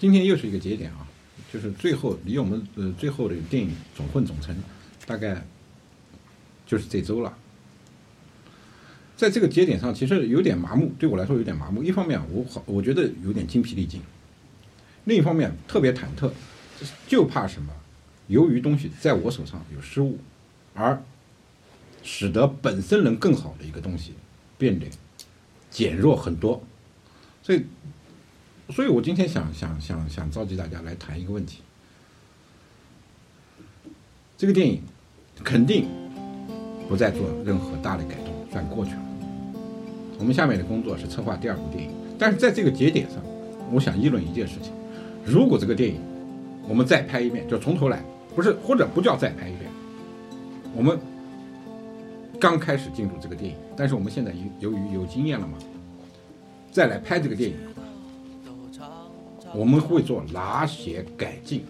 今天又是一个节点啊，就是最后离我们呃最后的电影总混总成，大概就是这周了。在这个节点上，其实有点麻木，对我来说有点麻木。一方面，我好，我觉得有点精疲力尽；另一方面，特别忐忑，就怕什么？由于东西在我手上有失误，而使得本身能更好的一个东西变得减弱很多。所以，所以我今天想想想想召集大家来谈一个问题：这个电影肯定不再做任何大的改动，算过去了。我们下面的工作是策划第二部电影，但是在这个节点上，我想议论一件事情：如果这个电影我们再拍一遍，就从头来，不是或者不叫再拍一遍，我们刚开始进入这个电影，但是我们现在由由于有经验了嘛，再来拍这个电影，我们会做哪些改进，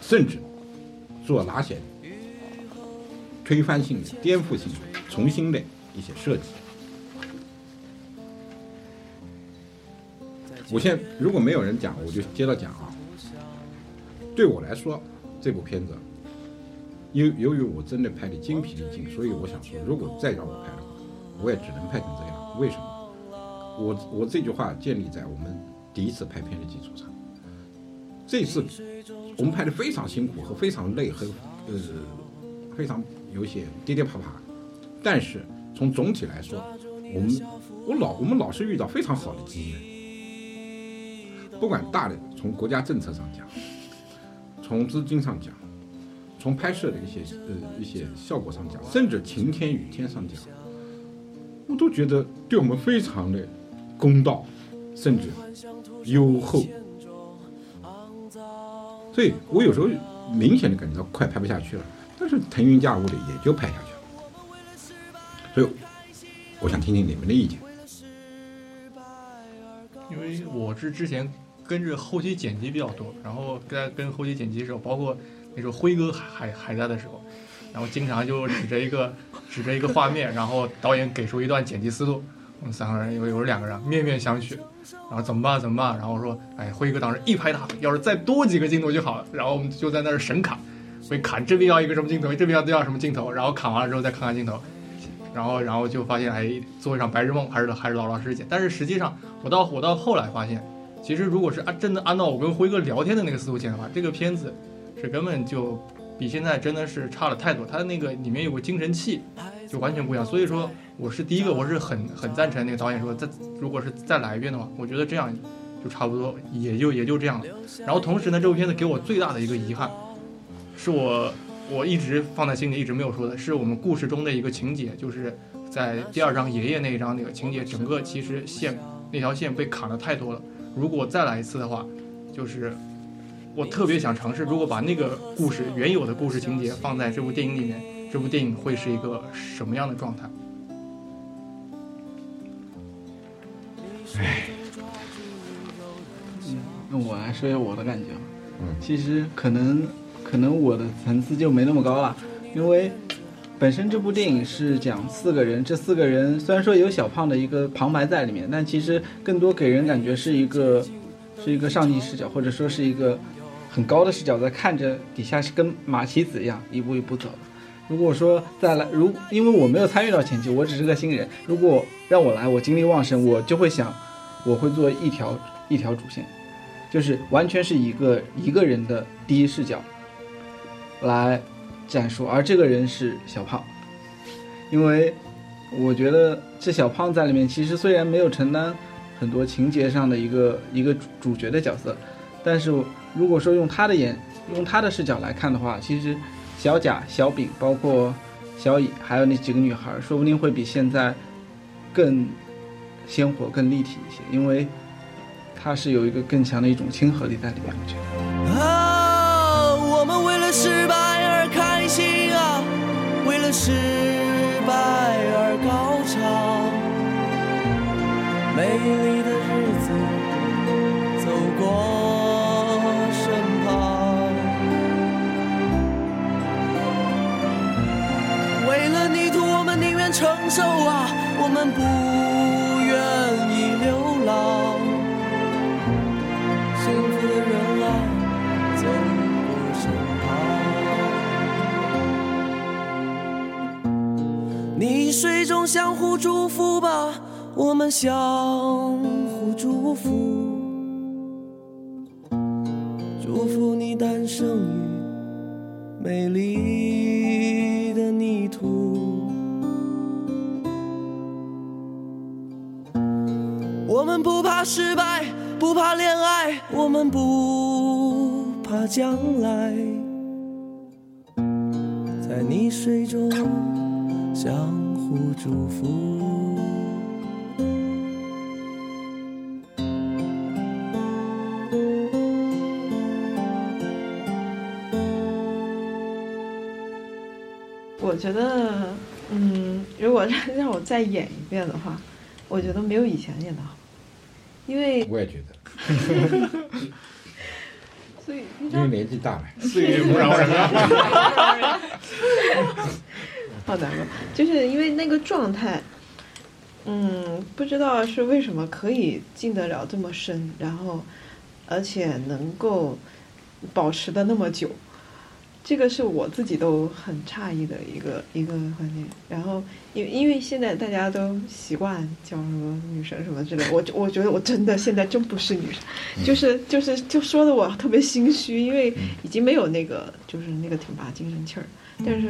甚至做哪些推翻性的、颠覆性的、重新的一些设计。我现在如果没有人讲，我就接着讲啊。对我来说，这部片子，由由于我真的拍的精疲力尽，所以我想说，如果再让我拍的话，我也只能拍成这样。为什么？我我这句话建立在我们第一次拍片的基础上。这次我们拍的非常辛苦和非常累，和呃非常有些跌跌爬爬，但是从总体来说，我们我老我们老是遇到非常好的经验。不管大的，从国家政策上讲，从资金上讲，从拍摄的一些呃一些效果上讲，甚至晴天雨天上讲，我都觉得对我们非常的公道，甚至优厚。所以我有时候明显的感觉到快拍不下去了，但是腾云驾雾的也就拍下去了。所以我想听听你们的意见，因为我是之前。跟着后期剪辑比较多，然后在跟后期剪辑的时候，包括那时候辉哥还还在的时候，然后经常就指着一个指着一个画面，然后导演给出一段剪辑思路，我们三个人有有两个人面面相觑，然后怎么办怎么办？然后说，哎，辉哥当时一拍大腿，要是再多几个镜头就好了。然后我们就在那儿神砍，会砍这边要一个什么镜头，这边要要什么镜头，然后砍完了之后再看看镜头，然后然后就发现，哎，做一场白日梦，还是还是老老实实剪。但是实际上，我到我到后来发现。其实，如果是按真的按照我跟辉哥聊天的那个思路剪的话，这个片子是根本就比现在真的是差了太多。他的那个里面有个精神气，就完全不一样。所以说，我是第一个，我是很很赞成那个导演说，再如果是再来一遍的话，我觉得这样就差不多，也就也就这样了。然后同时呢，这部片子给我最大的一个遗憾，是我我一直放在心里一直没有说的，是我们故事中的一个情节，就是在第二章爷爷那一章那个情节，整个其实线那条线被砍的太多了。如果再来一次的话，就是我特别想尝试，如果把那个故事原有的故事情节放在这部电影里面，这部电影会是一个什么样的状态？唉，嗯，那我来说一下我的感觉。嗯，其实可能可能我的层次就没那么高了，因为。本身这部电影是讲四个人，这四个人虽然说有小胖的一个旁白在里面，但其实更多给人感觉是一个，是一个上帝视角，或者说是一个很高的视角在看着底下是跟马蹄子一样一步一步走。如果说再来，如因为我没有参与到前期，我只是个新人，如果让我来，我精力旺盛，我就会想，我会做一条一条主线，就是完全是一个一个人的第一视角来。讲述，而这个人是小胖，因为我觉得这小胖在里面其实虽然没有承担很多情节上的一个一个主角的角色，但是如果说用他的眼用他的视角来看的话，其实小贾、小丙，包括小乙，还有那几个女孩，说不定会比现在更鲜活、更立体一些，因为他是有一个更强的一种亲和力在里面，我觉得。啊，我们为了失败而开心啊。为了失败而高唱，美丽不愿意流浪。幸福的人啊，走过身旁。你水中相互祝福吧，我们相互祝福。祝福你诞生于美丽失败，不怕恋爱，我们不怕将来，在泥水中相互祝福。我觉得，嗯，如果让让我再演一遍的话，我觉得没有以前演的好，因为我也觉得，所以你知道因为年纪大了。岁月不饶人啊。好难过，就是因为那个状态，嗯，不知道是为什么可以进得了这么深，然后而且能够保持的那么久，这个是我自己都很诧异的一个一个环节。然后因为因为现在大家都习惯叫什么女神什么之类，我我觉得我真的现在真不是女神，就是就是就说的我特别心虚，因为已经没有那个就是那个挺拔精神气儿，但是。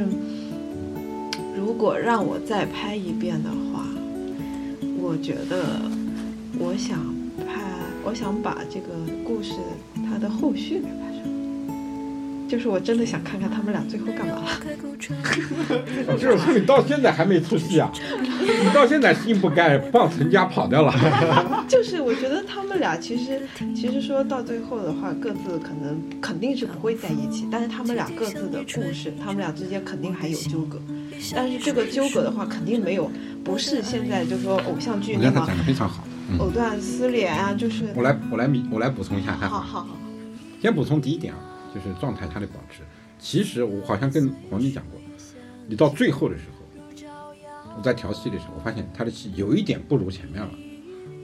如果让我再拍一遍的话，我觉得我想拍，我想把这个故事它的后续给拍就是我真的想看看他们俩最后干嘛了。就是说你到现在还没出戏啊？你到现在心不甘，放陈家跑掉了。就是我觉得他们俩其实其实说到最后的话，各自可能肯定是不会在一起，但是他们俩各自的故事，他们俩之间肯定还有纠葛。但是这个纠葛的话，肯定没有，不是现在就说偶像剧那么我他讲的非常好。嗯藕断丝连啊，就是我来，我来弥，我来补充一下他。好好好，先补充第一点啊，就是状态它的保持。其实我好像跟黄军讲过，你到最后的时候，我在调戏的时候，我发现他的戏有一点不如前面了。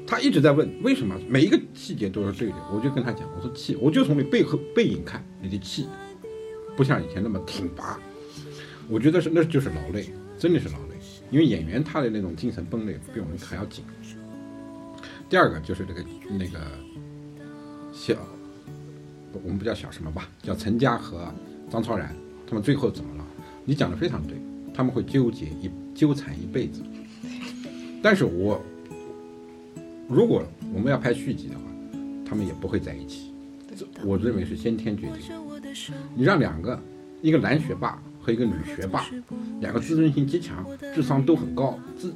他一直在问为什么，每一个细节都是对的。我就跟他讲，我说气，我就从你背后背影看，你的气不像以前那么挺拔。我觉得是那就是劳累，真的是劳累，因为演员他的那种精神绷得比我们还要紧。第二个就是这个那个小，我们不叫小什么吧，叫陈家和张超然，他们最后怎么了？你讲的非常对，他们会纠结一纠缠一辈子。但是我如果我们要拍续集的话，他们也不会在一起。我认为是先天决定。你让两个，一个男学霸和一个女学霸，两个自尊心极强、智商都很高自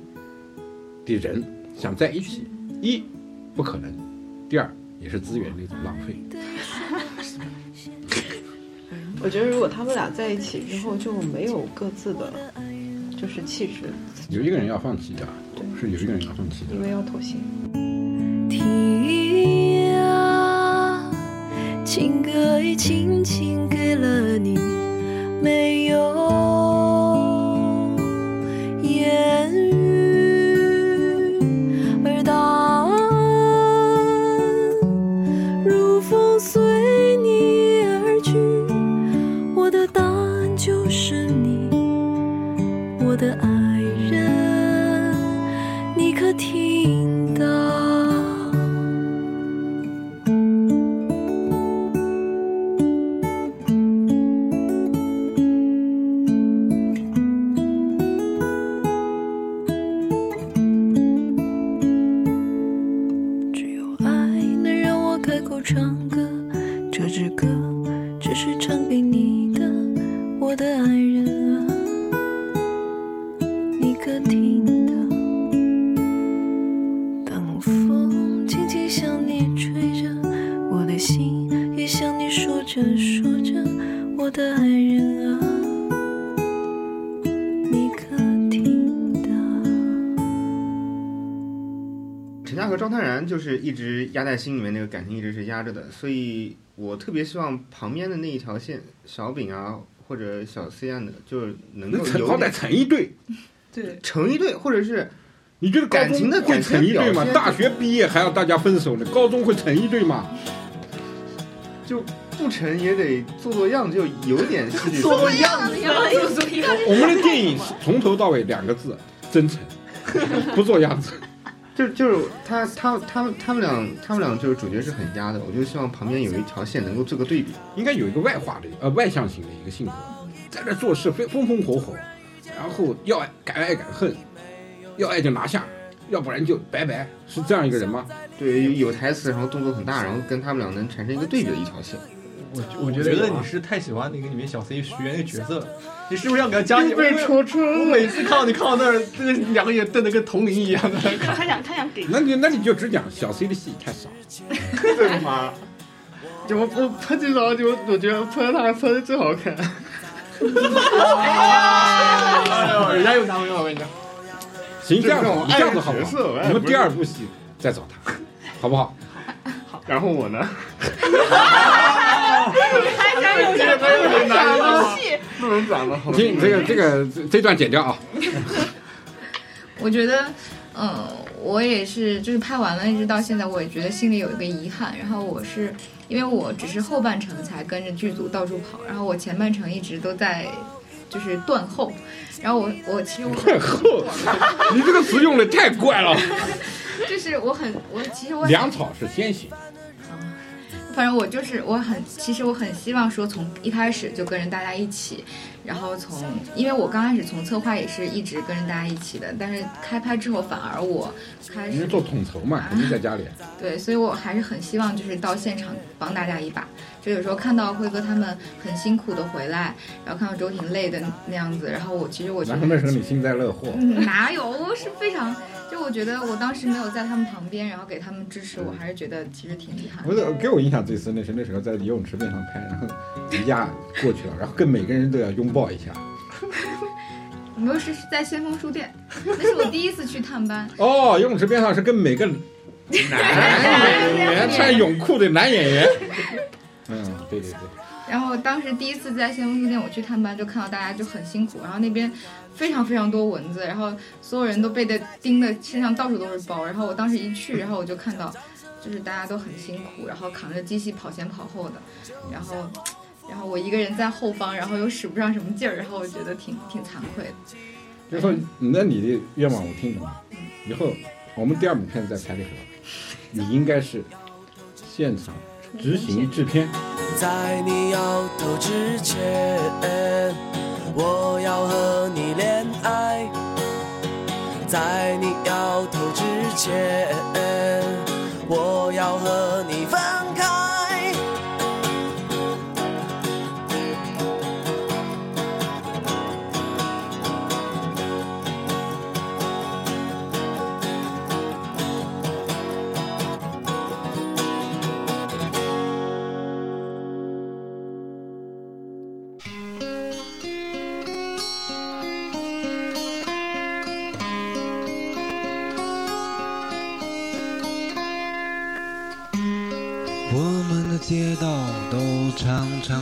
的人想在一起，一不可能，第二也是资源的一种浪费。我觉得如果他们俩在一起之后就没有各自的，就是气质，有一个人要放弃的，对是有一个人要放弃的因。为要妥协。听啊，情歌已轻轻给了你，没有中压在心里面那个感情一直是压着的，所以我特别希望旁边的那一条线，小饼啊或者小 C 啊的，就是能够那成好歹成一对，对，成一对，或者是你觉得高感情中会的感情成一对吗大学毕业还要大家分手呢，高中会成一对吗？就不成也得做做样，就有点戏剧。做样子呀，做做样子。我们的电影从头到尾两个字：真诚，不做样子。就就是他他他们他们俩他们俩就是主角是很压的，我就希望旁边有一条线能够做个对比。应该有一个外化的呃外向型的一个性格，在这做事非风风火火，然后要敢爱敢恨，要爱就拿下，要不然就拜拜，是这样一个人吗？对，有有台词，然后动作很大，然后跟他们俩能产生一个对比的一条线。我我觉得你是太喜欢那个里面小 C 徐媛那个角色了，你是不是要给他加？被戳穿。我每次看到你看到那儿，这个两个眼瞪得跟铜铃一样的。他想他想给。那你那你就只讲小 C 的戏太少。对吗？就我我拍最少就我觉得拍他拍的最好看。哎呦，人家有男朋友，我跟你讲。行，这样子这样子好不好？我们第二部戏再找他，好不好？好。然后我呢？还想有点长戏，不能讲了。听这个这个这段剪掉啊。我觉得，嗯，我也是，就是拍完了，一直到现在，我也觉得心里有一个遗憾。然后我是因为我只是后半程才跟着剧组到处跑，然后我前半程一直都在就是断后。然后我我其实我断后，你这个词用的太怪了。就是我很我其实我粮草是先行。反正我就是我很，其实我很希望说从一开始就跟着大家一起，然后从，因为我刚开始从策划也是一直跟着大家一起的，但是开拍之后反而我开始做统筹嘛，肯定在家里。对，所以我还是很希望就是到现场帮大家一把，就有时候看到辉哥他们很辛苦的回来，然后看到周婷累的那样子，然后我其实我觉得那时候你幸灾乐祸，哪有是非常。就我觉得我当时没有在他们旁边，然后给他们支持，我还是觉得其实挺遗憾。不是给我印象最深的是那时候在游泳池边上拍，然后一架过去了，然后跟每个人都要拥抱一下。没有是是在先锋书店，那是我第一次去探班。哦，游泳池边上是跟每个男演员 穿泳裤的男演员。嗯，对对对。然后当时第一次在先锋书店我去探班，就看到大家就很辛苦，然后那边。非常非常多蚊子，然后所有人都被的叮的身上到处都是包。然后我当时一去，然后我就看到，就是大家都很辛苦，然后扛着机器跑前跑后的，然后，然后我一个人在后方，然后又使不上什么劲儿，然后我觉得挺挺惭愧的。就说那你的愿望我听懂了，以后我们第二部片子在拍的时候，你应该是现场执行制片。在你摇头之前。我要和你恋爱，在你摇头之前，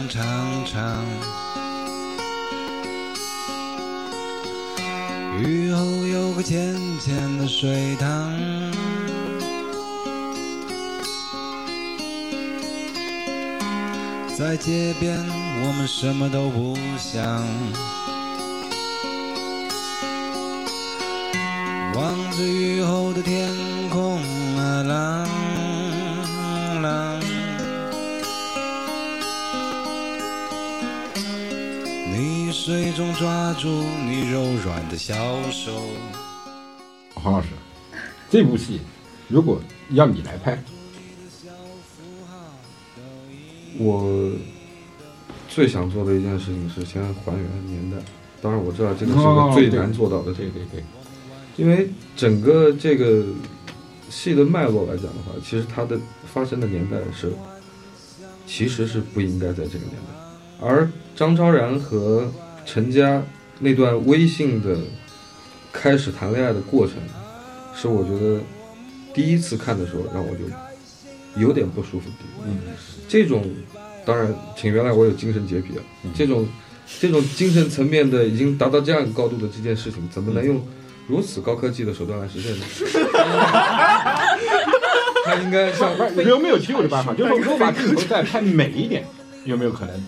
长长，雨后有个浅浅的水塘，在街边我们什么都不想，望着雨后的天空水中抓住你柔软的小手。黄老师，这部戏如果要你来拍，我最想做的一件事情是先还原年代。当然，我知道这个是个最难做到的。对对对，因为整个这个戏的脉络来讲的话，其实它的发生的年代是，其实是不应该在这个年代，而张超然和。陈家那段微信的开始谈恋爱的过程，是我觉得第一次看的时候让我就有点不舒服。嗯，这种当然，请原谅我有精神洁癖啊。这种这种精神层面的已经达到这样一个高度的这件事情，怎么能用如此高科技的手段来实现呢？他应该像不是有没有其实有的办法，就是说我把镜头再拍美一点，有没有可能？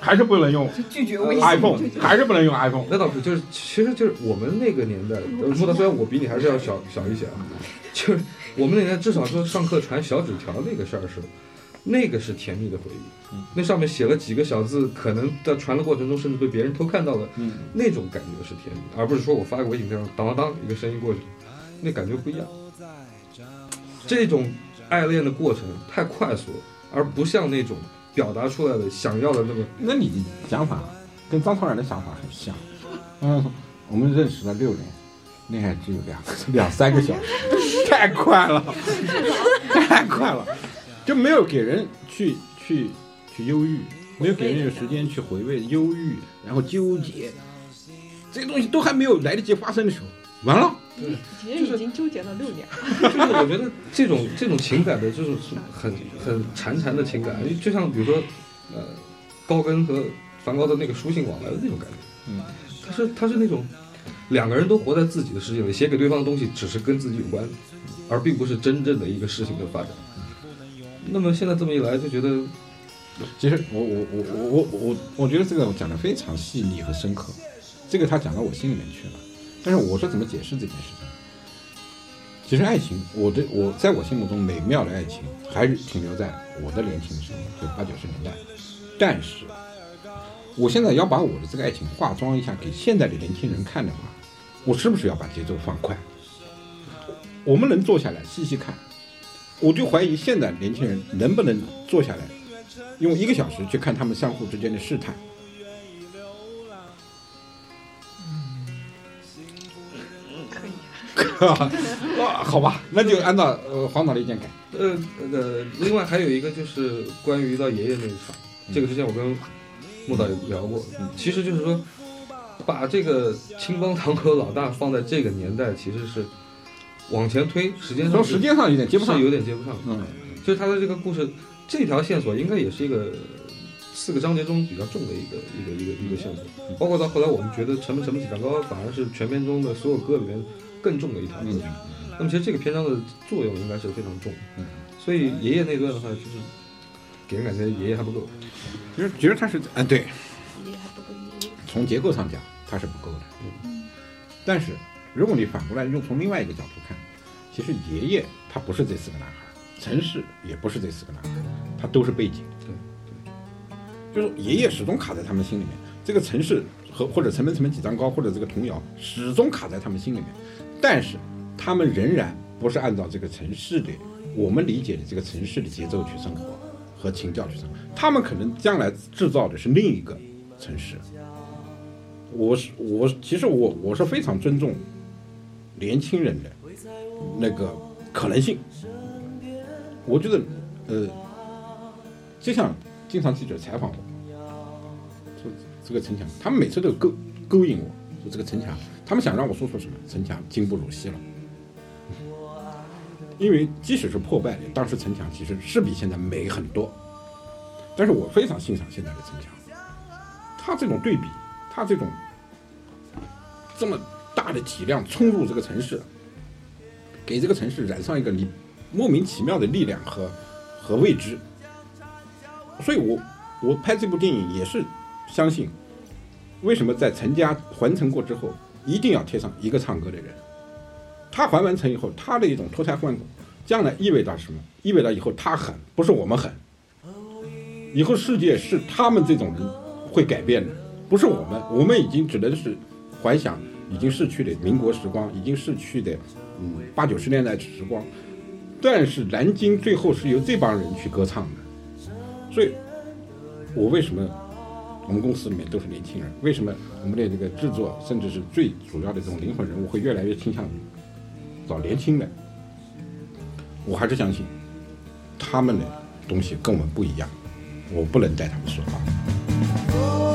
还是不能用拒绝微信 iPhone，还是不能用 iPhone。那倒是，就是其实就是我们那个年代，呃莫大虽然我比你还是要小小一些啊，就是我们那年代至少说上课传小纸条那个事儿是，那个是甜蜜的回忆，那上面写了几个小字，可能在传的过程中甚至被别人偷看到了，那种感觉是甜蜜，而不是说我发个微信这样当当当一个声音过去，那感觉不一样。这种爱恋的过程太快速了，而不像那种表达出来的想要的那个。那你的想法跟张超然的想法很像。嗯，我们认识了六年，恋爱只有两 两三个小时，太快了，太快了，就没有给人去去去忧郁，没有给人有时间去回味忧郁，然后纠结，这些东西都还没有来得及发生的时候，完了。其实已经纠结了六年 就是我觉得这种这种情感的，就是很很缠缠的情感，就像比如说，呃，高跟和梵高的那个书信往来的那种感觉。嗯，他是他是那种两个人都活在自己的世界里，写给对方的东西只是跟自己有关，而并不是真正的一个事情的发展。那么现在这么一来，就觉得其实我我我我我我我觉得这个讲的非常细腻和深刻，这个他讲到我心里面去了。但是我是怎么解释这件事情？其实爱情，我的我在我心目中美妙的爱情还是停留在我的年轻的时候，就八九十年代。但是我现在要把我的这个爱情化妆一下给现在的年轻人看的话，我是不是要把节奏放快？我们能坐下来细细看，我就怀疑现在年轻人能不能坐下来，用一个小时去看他们相互之间的试探。哇，好吧，那就按照呃黄导的意见改。呃呃，另外还有一个就是关于到爷爷那一场，这个之前我跟穆导也聊过，其实就是说，把这个青帮堂口老大放在这个年代，其实是往前推，时间上从时间上有点接不上是有点接不上。嗯，就是他的这个故事，这条线索应该也是一个四个章节中比较重的一个一个一个一个线索，包括到后来我们觉得成本成本体蛋糕反而是全片中的所有歌里面更重的一条歌曲。那么其实这个篇章的作用应该是非常重，嗯，所以爷爷那段的话，就是给人感觉爷爷还不够。其实其实他是嗯对，从结构上讲他是不够的。嗯，但是如果你反过来用从另外一个角度看，其实爷爷他不是这四个男孩，城市也不是这四个男孩，他都是背景。对，就是爷爷始终卡在他们心里面，这个城市和或者成本成本几张高或者这个童谣始终卡在他们心里面，但是他们仍然不是按照这个城市的我们理解的这个城市的节奏去生活和情调去生活，他们可能将来制造的是另一个城市。我是我其实我我是非常尊重年轻人的那个可能性。我觉得，呃，就像经常记者采访我，这个城墙，他们每次都勾勾引我，说这个城墙，他们想让我说出什么？城墙今不如昔了。因为即使是破败，当时城墙其实是比现在美很多。但是我非常欣赏现在的城墙，它这种对比，它这种这么大的体量冲入这个城市，给这个城市染上一个你莫名其妙的力量和和未知。所以我我拍这部电影也是相信，为什么在陈家还城过之后，一定要贴上一个唱歌的人。他还完城以后，他的一种脱胎换骨，将来意味着什么？意味着以后他狠，不是我们狠。以后世界是他们这种人会改变的，不是我们。我们已经只能是怀想已经逝去的民国时光，已经逝去的嗯八九十年代时光。但是南京最后是由这帮人去歌唱的，所以，我为什么我们公司里面都是年轻人？为什么我们的这个制作，甚至是最主要的这种灵魂人物，会越来越倾向于找年轻的？我还是相信他们的东西跟我们不一样，我不能带他们说话。